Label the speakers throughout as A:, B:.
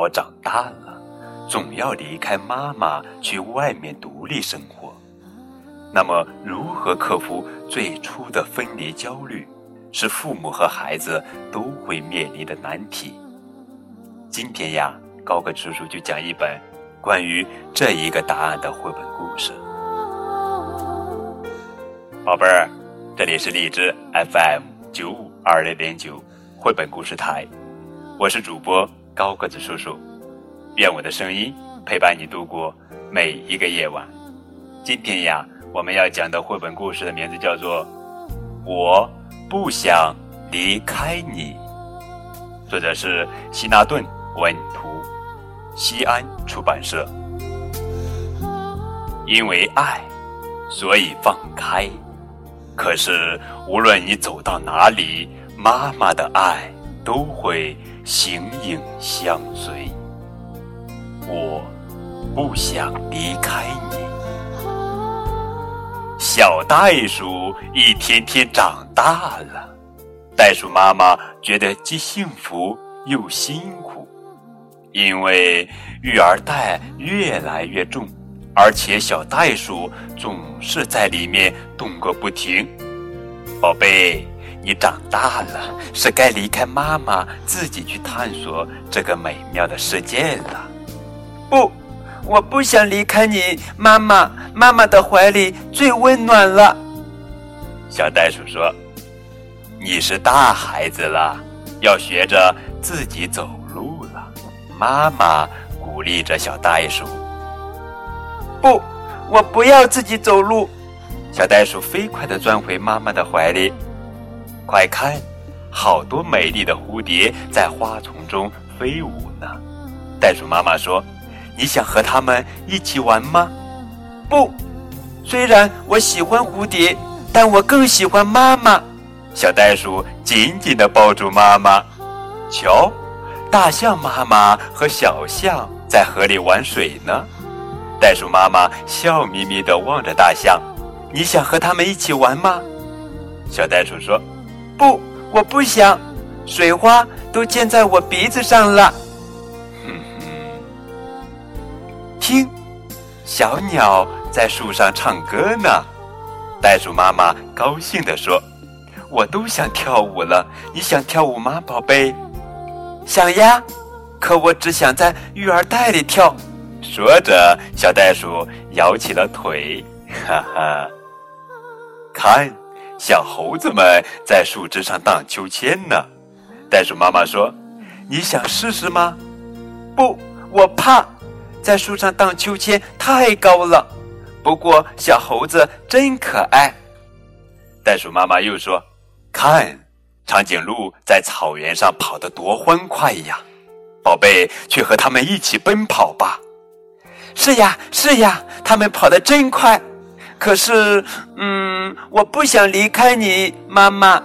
A: 我长大了，总要离开妈妈去外面独立生活。那么，如何克服最初的分离焦虑，是父母和孩子都会面临的难题。今天呀，高个叔叔就讲一本关于这一个答案的绘本故事。宝贝儿，这里是荔枝 FM 九五二零零九绘本故事台，我是主播高个子叔叔，愿我的声音陪伴你度过每一个夜晚。今天呀。我们要讲的绘本故事的名字叫做《我不想离开你》，作者是希纳顿文图，西安出版社。因为爱，所以放开。可是无论你走到哪里，妈妈的爱都会形影相随。我不想离开你。小袋鼠一天天长大了，袋鼠妈妈觉得既幸福又辛苦，因为育儿袋越来越重，而且小袋鼠总是在里面动个不停。宝贝，你长大了，是该离开妈妈，自己去探索这个美妙的世界了。
B: 不。我不想离开你，妈妈。妈妈的怀里最温暖了。
A: 小袋鼠说：“你是大孩子了，要学着自己走路了。”妈妈鼓励着小袋鼠。
B: 不，我不要自己走路。
A: 小袋鼠飞快地钻回妈妈的怀里。快看，好多美丽的蝴蝶在花丛中飞舞呢。袋鼠妈妈说。你想和它们一起玩吗？
B: 不，虽然我喜欢蝴蝶，但我更喜欢妈妈。
A: 小袋鼠紧紧地抱住妈妈。瞧，大象妈妈和小象在河里玩水呢。袋鼠妈妈笑眯眯地望着大象。你想和他们一起玩吗？小袋鼠说：“
B: 不，我不想。水花都溅在我鼻子上了。”听，小鸟在树上唱歌呢。袋鼠妈妈高兴地说：“我都想跳舞了，你想跳舞吗，宝贝？”“想呀，可我只想在育儿袋里跳。”
A: 说着，小袋鼠摇起了腿，哈哈。看，小猴子们在树枝上荡秋千呢。袋鼠妈妈说：“你想试试吗？”“
B: 不，我怕。”在树上荡秋千太高了，不过小猴子真可爱。
A: 袋鼠妈妈又说：“看，长颈鹿在草原上跑得多欢快呀！宝贝，去和他们一起奔跑吧。”“
B: 是呀，是呀，他们跑得真快。可是，嗯，我不想离开你，妈妈。”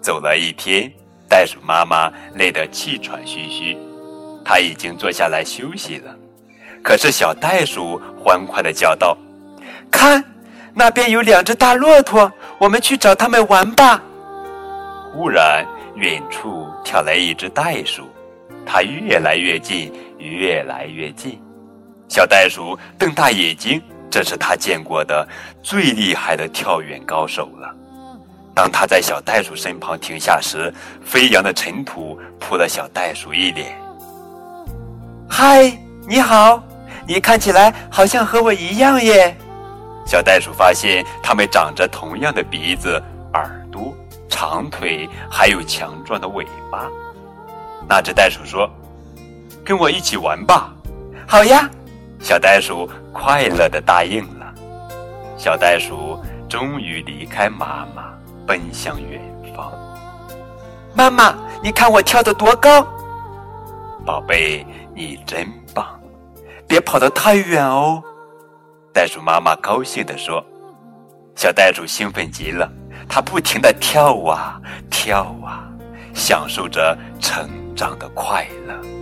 A: 走了一天，袋鼠妈妈累得气喘吁吁。他已经坐下来休息了，可是小袋鼠欢快的叫道：“
B: 看，那边有两只大骆驼，我们去找他们玩吧。”
A: 忽然，远处跳来一只袋鼠，它越来越近，越来越近。小袋鼠瞪大眼睛，这是他见过的最厉害的跳远高手了。当他在小袋鼠身旁停下时，飞扬的尘土扑了小袋鼠一脸。
B: 嗨，你好！你看起来好像和我一样耶。
A: 小袋鼠发现它们长着同样的鼻子、耳朵、长腿，还有强壮的尾巴。那只袋鼠说：“跟我一起玩吧。”“
B: 好呀！”
A: 小袋鼠快乐地答应了。小袋鼠终于离开妈妈，奔向远方。
B: 妈妈，你看我跳得多高！
A: 宝贝。你真棒，别跑得太远哦！袋鼠妈妈高兴地说。小袋鼠兴奋极了，它不停地跳啊跳啊，享受着成长的快乐。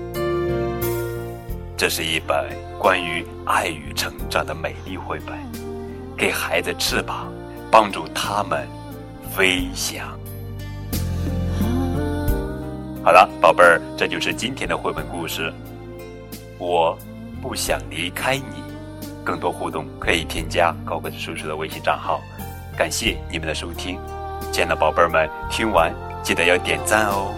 A: 这是一本关于爱与成长的美丽绘本，给孩子翅膀，帮助他们飞翔。好了，宝贝儿。这就是今天的绘本故事。我不想离开你。更多互动可以添加高个子叔叔的微信账号。感谢你们的收听，亲爱的宝贝儿们，听完记得要点赞哦。